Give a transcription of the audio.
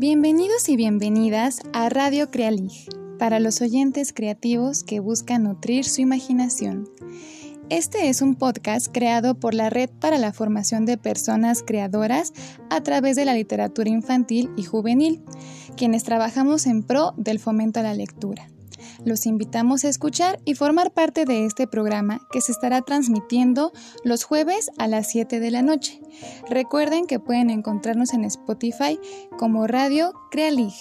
Bienvenidos y bienvenidas a Radio Crealig, para los oyentes creativos que buscan nutrir su imaginación. Este es un podcast creado por la Red para la Formación de Personas Creadoras a través de la literatura infantil y juvenil, quienes trabajamos en pro del fomento a la lectura. Los invitamos a escuchar y formar parte de este programa que se estará transmitiendo los jueves a las 7 de la noche. Recuerden que pueden encontrarnos en Spotify como Radio Crealig.